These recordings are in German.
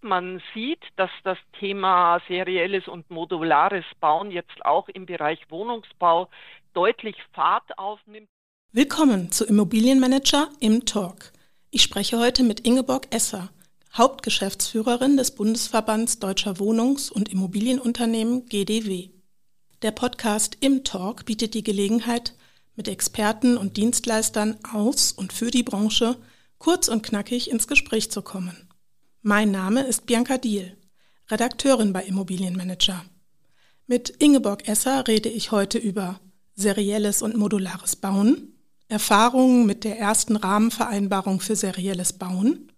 Man sieht, dass das Thema serielles und modulares Bauen jetzt auch im Bereich Wohnungsbau deutlich Fahrt aufnimmt. Willkommen zu Immobilienmanager im Talk. Ich spreche heute mit Ingeborg Esser, Hauptgeschäftsführerin des Bundesverbands Deutscher Wohnungs- und Immobilienunternehmen GDW. Der Podcast Im Talk bietet die Gelegenheit, mit Experten und Dienstleistern aus und für die Branche kurz und knackig ins Gespräch zu kommen. Mein Name ist Bianca Diel, Redakteurin bei Immobilienmanager. Mit Ingeborg Esser rede ich heute über serielles und modulares Bauen, Erfahrungen mit der ersten Rahmenvereinbarung für serielles Bauen,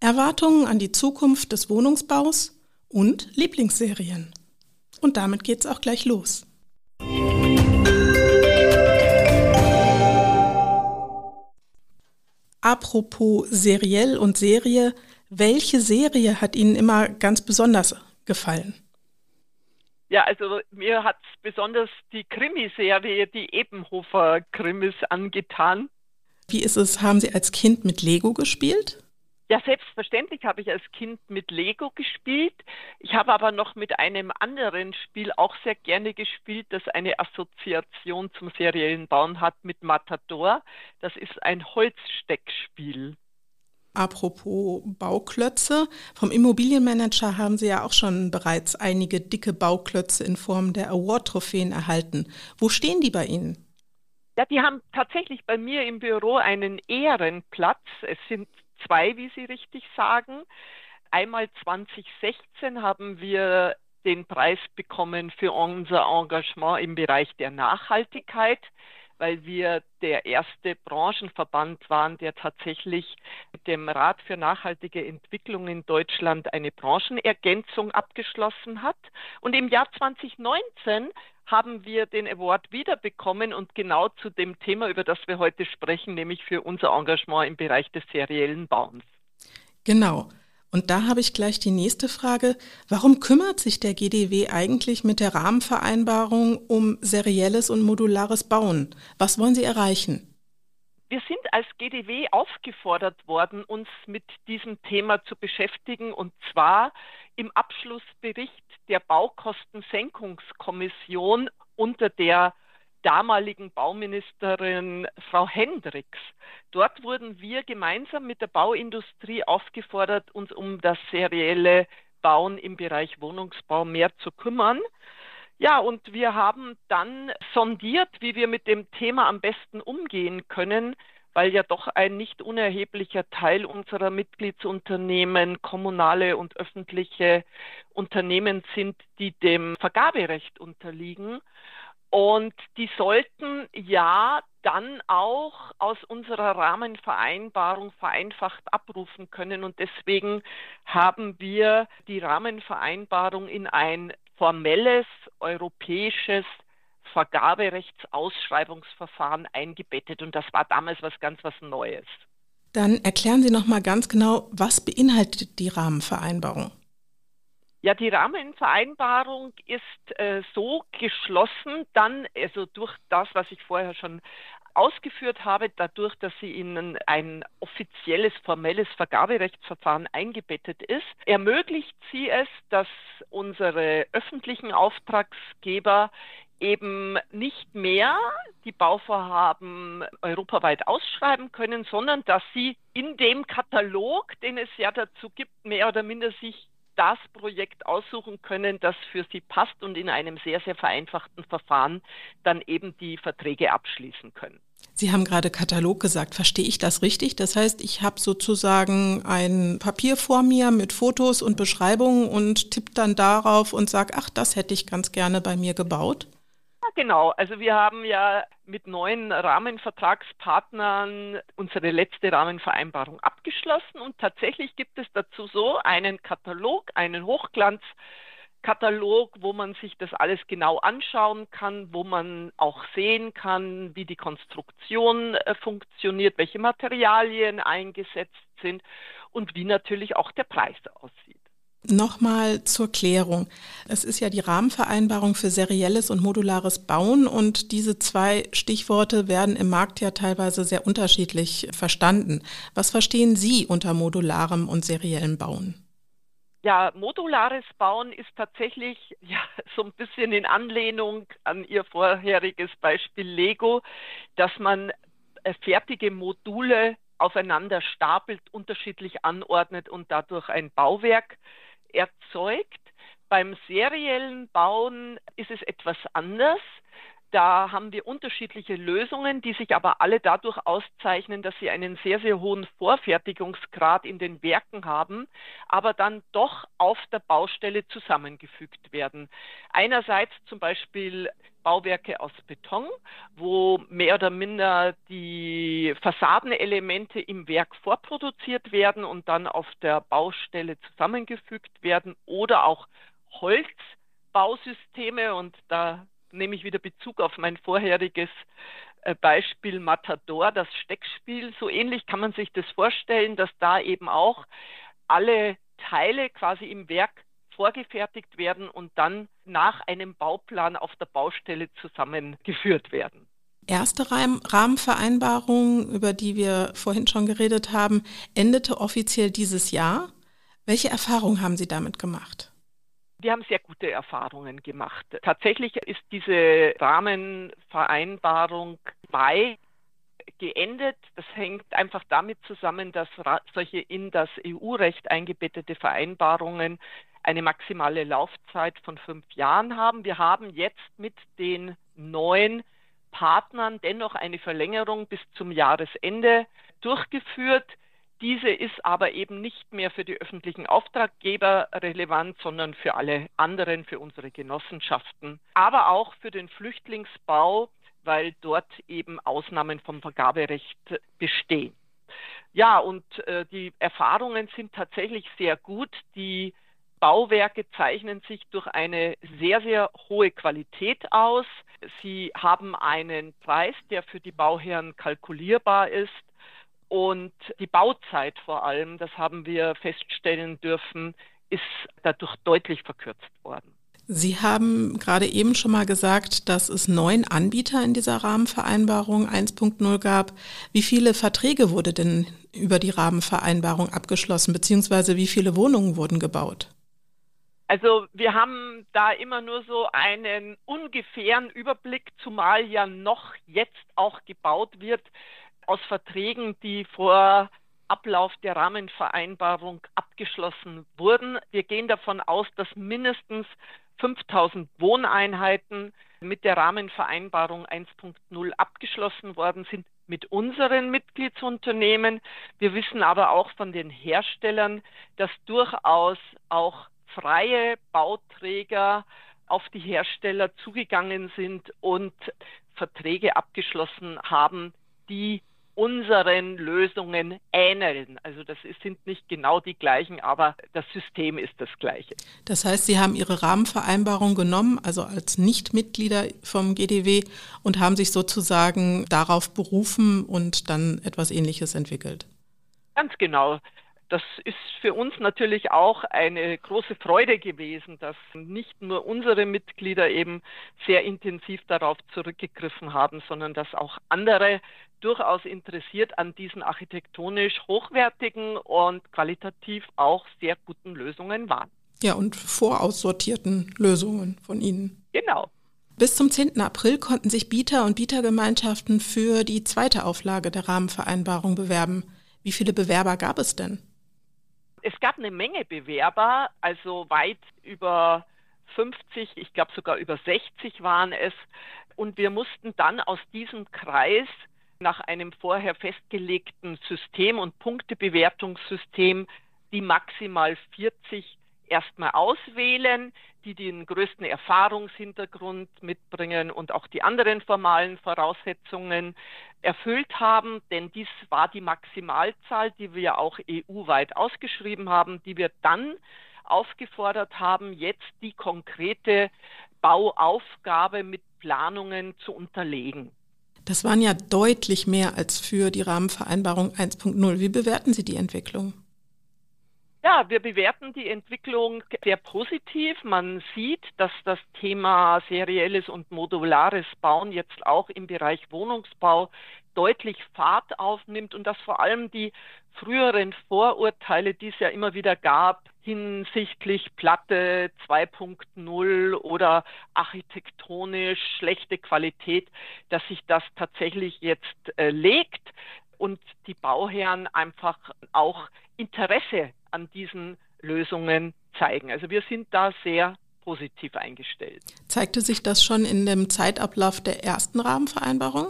Erwartungen an die Zukunft des Wohnungsbaus und Lieblingsserien. Und damit geht's auch gleich los. Apropos seriell und Serie, welche Serie hat Ihnen immer ganz besonders gefallen? Ja, also mir hat besonders die Krimiserie, die Ebenhofer-Krimis angetan. Wie ist es, haben Sie als Kind mit Lego gespielt? Ja, selbstverständlich habe ich als Kind mit Lego gespielt. Ich habe aber noch mit einem anderen Spiel auch sehr gerne gespielt, das eine Assoziation zum seriellen Bauen hat mit Matador. Das ist ein Holzsteckspiel. Apropos Bauklötze, vom Immobilienmanager haben Sie ja auch schon bereits einige dicke Bauklötze in Form der Award-Trophäen erhalten. Wo stehen die bei Ihnen? Ja, die haben tatsächlich bei mir im Büro einen Ehrenplatz. Es sind zwei, wie Sie richtig sagen. Einmal 2016 haben wir den Preis bekommen für unser Engagement im Bereich der Nachhaltigkeit weil wir der erste Branchenverband waren, der tatsächlich mit dem Rat für nachhaltige Entwicklung in Deutschland eine Branchenergänzung abgeschlossen hat. Und im Jahr 2019 haben wir den Award wiederbekommen und genau zu dem Thema, über das wir heute sprechen, nämlich für unser Engagement im Bereich des seriellen Bauens. Genau. Und da habe ich gleich die nächste Frage. Warum kümmert sich der GDW eigentlich mit der Rahmenvereinbarung um serielles und modulares Bauen? Was wollen Sie erreichen? Wir sind als GDW aufgefordert worden, uns mit diesem Thema zu beschäftigen, und zwar im Abschlussbericht der Baukostensenkungskommission unter der damaligen Bauministerin Frau Hendricks. Dort wurden wir gemeinsam mit der Bauindustrie aufgefordert, uns um das serielle Bauen im Bereich Wohnungsbau mehr zu kümmern. Ja, und wir haben dann sondiert, wie wir mit dem Thema am besten umgehen können, weil ja doch ein nicht unerheblicher Teil unserer Mitgliedsunternehmen kommunale und öffentliche Unternehmen sind, die dem Vergaberecht unterliegen. Und die sollten ja dann auch aus unserer Rahmenvereinbarung vereinfacht abrufen können. Und deswegen haben wir die Rahmenvereinbarung in ein formelles europäisches Vergaberechtsausschreibungsverfahren eingebettet. Und das war damals was ganz was Neues. Dann erklären Sie noch mal ganz genau, was beinhaltet die Rahmenvereinbarung? Ja, die Rahmenvereinbarung ist äh, so geschlossen, dann, also durch das, was ich vorher schon ausgeführt habe, dadurch, dass sie in ein offizielles, formelles Vergaberechtsverfahren eingebettet ist, ermöglicht sie es, dass unsere öffentlichen Auftragsgeber eben nicht mehr die Bauvorhaben europaweit ausschreiben können, sondern dass sie in dem Katalog, den es ja dazu gibt, mehr oder minder sich das Projekt aussuchen können, das für sie passt und in einem sehr, sehr vereinfachten Verfahren dann eben die Verträge abschließen können. Sie haben gerade Katalog gesagt. Verstehe ich das richtig? Das heißt, ich habe sozusagen ein Papier vor mir mit Fotos und Beschreibungen und tippe dann darauf und sage, ach, das hätte ich ganz gerne bei mir gebaut? Genau. Also wir haben ja mit neuen Rahmenvertragspartnern unsere letzte Rahmenvereinbarung abgeschlossen und tatsächlich gibt es dazu so einen Katalog, einen Hochglanzkatalog, wo man sich das alles genau anschauen kann, wo man auch sehen kann, wie die Konstruktion äh, funktioniert, welche Materialien eingesetzt sind und wie natürlich auch der Preis aussieht. Nochmal zur Klärung. Es ist ja die Rahmenvereinbarung für serielles und modulares Bauen und diese zwei Stichworte werden im Markt ja teilweise sehr unterschiedlich verstanden. Was verstehen Sie unter modularem und seriellem Bauen? Ja, modulares Bauen ist tatsächlich ja, so ein bisschen in Anlehnung an Ihr vorheriges Beispiel Lego, dass man äh, fertige Module aufeinander stapelt, unterschiedlich anordnet und dadurch ein Bauwerk erzeugt. Beim seriellen Bauen ist es etwas anders. Da haben wir unterschiedliche Lösungen, die sich aber alle dadurch auszeichnen, dass sie einen sehr, sehr hohen Vorfertigungsgrad in den Werken haben, aber dann doch auf der Baustelle zusammengefügt werden. Einerseits zum Beispiel Bauwerke aus Beton, wo mehr oder minder die Fassadenelemente im Werk vorproduziert werden und dann auf der Baustelle zusammengefügt werden oder auch Holzbausysteme und da nehme ich wieder Bezug auf mein vorheriges äh, Beispiel Matador, das Steckspiel. So ähnlich kann man sich das vorstellen, dass da eben auch alle Teile quasi im Werk vorgefertigt werden und dann nach einem Bauplan auf der Baustelle zusammengeführt werden. Erste Rahmenvereinbarung, über die wir vorhin schon geredet haben, endete offiziell dieses Jahr. Welche Erfahrungen haben Sie damit gemacht? Wir haben sehr gute Erfahrungen gemacht. Tatsächlich ist diese Rahmenvereinbarung bei geendet. Das hängt einfach damit zusammen, dass solche in das EU-Recht eingebettete Vereinbarungen eine maximale Laufzeit von fünf Jahren haben. Wir haben jetzt mit den neuen Partnern dennoch eine Verlängerung bis zum Jahresende durchgeführt. Diese ist aber eben nicht mehr für die öffentlichen Auftraggeber relevant, sondern für alle anderen, für unsere Genossenschaften, aber auch für den Flüchtlingsbau, weil dort eben Ausnahmen vom Vergaberecht bestehen. Ja, und äh, die Erfahrungen sind tatsächlich sehr gut. Die Bauwerke zeichnen sich durch eine sehr, sehr hohe Qualität aus. Sie haben einen Preis, der für die Bauherren kalkulierbar ist. Und die Bauzeit vor allem, das haben wir feststellen dürfen, ist dadurch deutlich verkürzt worden. Sie haben gerade eben schon mal gesagt, dass es neun Anbieter in dieser Rahmenvereinbarung 1.0 gab. Wie viele Verträge wurde denn über die Rahmenvereinbarung abgeschlossen, beziehungsweise wie viele Wohnungen wurden gebaut? Also wir haben da immer nur so einen ungefähren Überblick, zumal ja noch jetzt auch gebaut wird aus Verträgen, die vor Ablauf der Rahmenvereinbarung abgeschlossen wurden. Wir gehen davon aus, dass mindestens 5000 Wohneinheiten mit der Rahmenvereinbarung 1.0 abgeschlossen worden sind mit unseren Mitgliedsunternehmen. Wir wissen aber auch von den Herstellern, dass durchaus auch freie Bauträger auf die Hersteller zugegangen sind und Verträge abgeschlossen haben, die unseren Lösungen ähneln. Also das sind nicht genau die gleichen, aber das System ist das gleiche. Das heißt, Sie haben Ihre Rahmenvereinbarung genommen, also als Nichtmitglieder vom GDW und haben sich sozusagen darauf berufen und dann etwas Ähnliches entwickelt. Ganz genau. Das ist für uns natürlich auch eine große Freude gewesen, dass nicht nur unsere Mitglieder eben sehr intensiv darauf zurückgegriffen haben, sondern dass auch andere durchaus interessiert an diesen architektonisch hochwertigen und qualitativ auch sehr guten Lösungen waren. Ja, und voraussortierten Lösungen von Ihnen. Genau. Bis zum 10. April konnten sich Bieter und Bietergemeinschaften für die zweite Auflage der Rahmenvereinbarung bewerben. Wie viele Bewerber gab es denn? Es gab eine Menge Bewerber, also weit über 50, ich glaube sogar über 60 waren es. Und wir mussten dann aus diesem Kreis nach einem vorher festgelegten System und Punktebewertungssystem die maximal 40 erstmal auswählen, die den größten Erfahrungshintergrund mitbringen und auch die anderen formalen Voraussetzungen erfüllt haben, denn dies war die Maximalzahl, die wir auch EU-weit ausgeschrieben haben, die wir dann aufgefordert haben, jetzt die konkrete Bauaufgabe mit Planungen zu unterlegen. Das waren ja deutlich mehr als für die Rahmenvereinbarung 1.0. Wie bewerten Sie die Entwicklung? Ja, wir bewerten die Entwicklung sehr positiv. Man sieht, dass das Thema serielles und modulares Bauen jetzt auch im Bereich Wohnungsbau deutlich Fahrt aufnimmt und dass vor allem die früheren Vorurteile, die es ja immer wieder gab, hinsichtlich Platte 2.0 oder architektonisch schlechte Qualität, dass sich das tatsächlich jetzt äh, legt und die Bauherren einfach auch Interesse an diesen Lösungen zeigen. Also wir sind da sehr positiv eingestellt. Zeigte sich das schon in dem Zeitablauf der ersten Rahmenvereinbarung?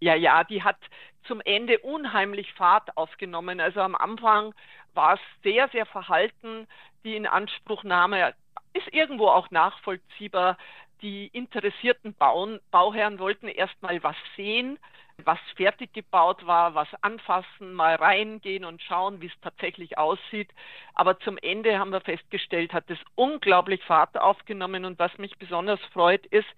Ja, ja, die hat zum Ende unheimlich Fahrt aufgenommen. Also am Anfang war es sehr, sehr verhalten. Die Inanspruchnahme ist irgendwo auch nachvollziehbar. Die interessierten Bauen, Bauherren wollten erst mal was sehen, was fertig gebaut war, was anfassen, mal reingehen und schauen, wie es tatsächlich aussieht. Aber zum Ende haben wir festgestellt, hat es unglaublich Fahrt aufgenommen. Und was mich besonders freut, ist,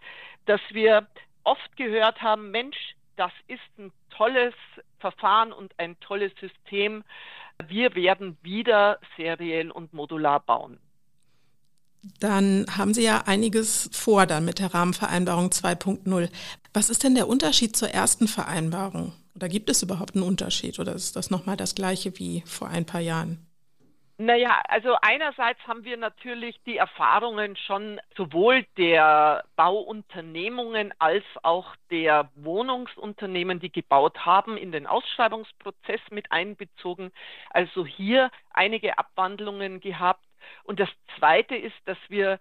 dass wir oft gehört haben, Mensch, das ist ein tolles Verfahren und ein tolles System. Wir werden wieder seriell und modular bauen. Dann haben Sie ja einiges vor dann mit der Rahmenvereinbarung 2.0. Was ist denn der Unterschied zur ersten Vereinbarung? Oder gibt es überhaupt einen Unterschied oder ist das nochmal das gleiche wie vor ein paar Jahren? Naja, also einerseits haben wir natürlich die Erfahrungen schon sowohl der Bauunternehmungen als auch der Wohnungsunternehmen, die gebaut haben, in den Ausschreibungsprozess mit einbezogen. Also hier einige Abwandlungen gehabt. Und das Zweite ist, dass wir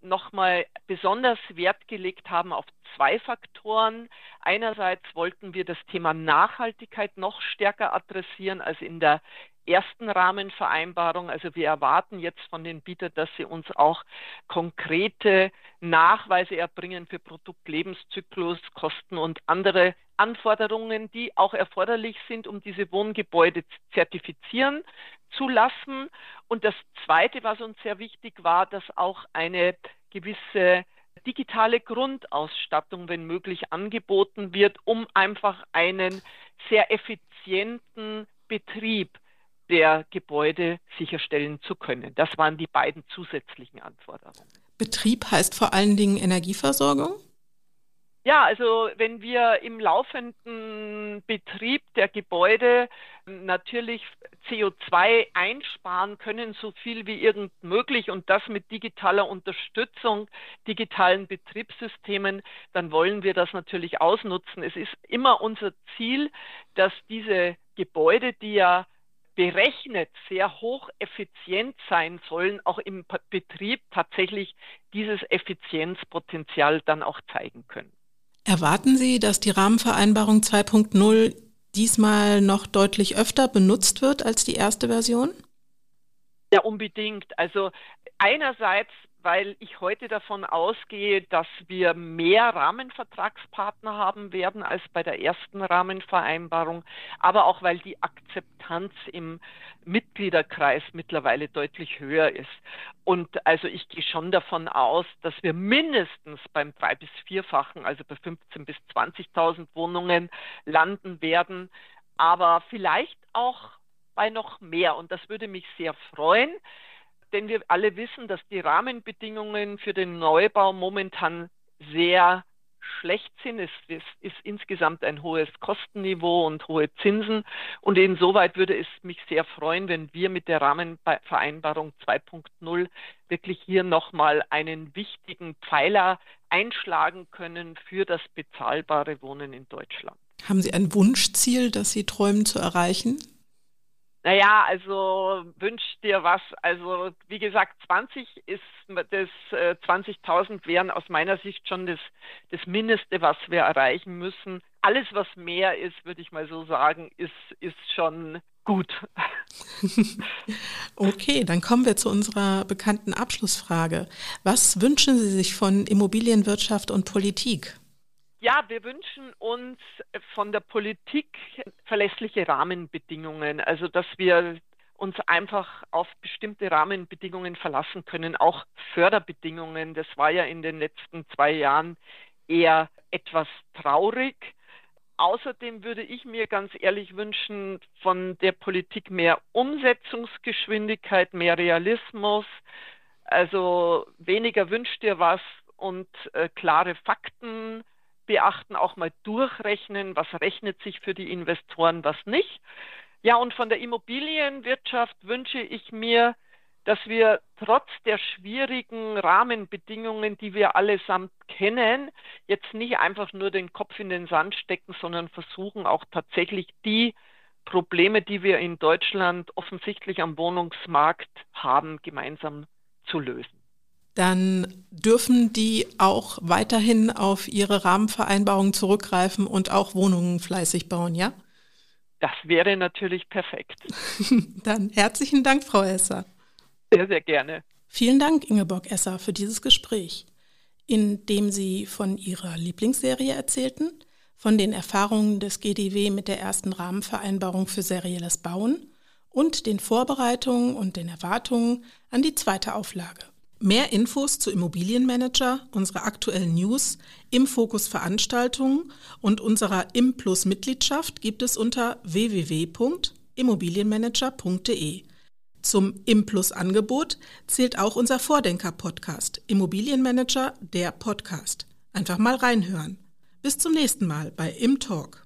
nochmal besonders Wert gelegt haben auf zwei Faktoren. Einerseits wollten wir das Thema Nachhaltigkeit noch stärker adressieren als in der ersten Rahmenvereinbarung. Also wir erwarten jetzt von den Bietern, dass sie uns auch konkrete Nachweise erbringen für Produktlebenszyklus, Kosten und andere Anforderungen, die auch erforderlich sind, um diese Wohngebäude zertifizieren zu lassen. Und das Zweite, was uns sehr wichtig war, dass auch eine gewisse digitale Grundausstattung, wenn möglich, angeboten wird, um einfach einen sehr effizienten Betrieb der Gebäude sicherstellen zu können. Das waren die beiden zusätzlichen Anforderungen. Betrieb heißt vor allen Dingen Energieversorgung? Ja, also wenn wir im laufenden Betrieb der Gebäude natürlich CO2 einsparen können, so viel wie irgend möglich und das mit digitaler Unterstützung, digitalen Betriebssystemen, dann wollen wir das natürlich ausnutzen. Es ist immer unser Ziel, dass diese Gebäude, die ja berechnet sehr hocheffizient sein sollen, auch im Betrieb tatsächlich dieses Effizienzpotenzial dann auch zeigen können. Erwarten Sie, dass die Rahmenvereinbarung 2.0 diesmal noch deutlich öfter benutzt wird als die erste Version? Ja, unbedingt. Also einerseits weil ich heute davon ausgehe, dass wir mehr Rahmenvertragspartner haben werden als bei der ersten Rahmenvereinbarung, aber auch weil die Akzeptanz im Mitgliederkreis mittlerweile deutlich höher ist. Und also ich gehe schon davon aus, dass wir mindestens beim drei bis vierfachen, also bei 15 bis 20.000 Wohnungen landen werden, aber vielleicht auch bei noch mehr. Und das würde mich sehr freuen denn wir alle wissen, dass die Rahmenbedingungen für den Neubau momentan sehr schlecht sind. Es, es, ist insgesamt ein hohes Kostenniveau und hohe Zinsen. Und insoweit würde es mich sehr freuen, wenn wir mit der Rahmenvereinbarung 2.0 wirklich hier nochmal einen wichtigen Pfeiler einschlagen können für das bezahlbare Wohnen in Deutschland. Haben Sie ein Wunschziel, das Sie träumen zu erreichen? Naja, also wünsch dir was. Also wie gesagt, 20 ist das äh, 20.000 wären aus meiner Sicht schon das, das Mindeste, was wir erreichen müssen. Alles, was mehr ist, würde ich mal so sagen, ist, ist schon gut. okay, dann kommen wir zu unserer bekannten Abschlussfrage. Was wünschen Sie sich von Immobilienwirtschaft und Politik? Ja, wir wünschen uns von der Politik verlässliche Rahmenbedingungen, also dass wir uns einfach auf bestimmte Rahmenbedingungen verlassen können, auch Förderbedingungen. Das war ja in den letzten zwei Jahren eher etwas traurig. Außerdem würde ich mir ganz ehrlich wünschen, von der Politik mehr Umsetzungsgeschwindigkeit, mehr Realismus, also weniger wünscht dir was und äh, klare Fakten beachten, auch mal durchrechnen, was rechnet sich für die Investoren, was nicht. Ja, und von der Immobilienwirtschaft wünsche ich mir, dass wir trotz der schwierigen Rahmenbedingungen, die wir allesamt kennen, jetzt nicht einfach nur den Kopf in den Sand stecken, sondern versuchen auch tatsächlich die Probleme, die wir in Deutschland offensichtlich am Wohnungsmarkt haben, gemeinsam zu lösen. Dann dürfen die auch weiterhin auf ihre Rahmenvereinbarungen zurückgreifen und auch Wohnungen fleißig bauen, ja? Das wäre natürlich perfekt. Dann herzlichen Dank, Frau Esser. Sehr, sehr gerne. Vielen Dank, Ingeborg Esser, für dieses Gespräch, in dem Sie von Ihrer Lieblingsserie erzählten, von den Erfahrungen des GDW mit der ersten Rahmenvereinbarung für serielles Bauen und den Vorbereitungen und den Erwartungen an die zweite Auflage. Mehr Infos zu Immobilienmanager, unsere aktuellen News, im Fokus Veranstaltungen und unserer ImPlus Mitgliedschaft gibt es unter www.immobilienmanager.de. Zum Implus-Angebot zählt auch unser Vordenker-Podcast Immobilienmanager, der Podcast. Einfach mal reinhören. Bis zum nächsten Mal bei Im Talk.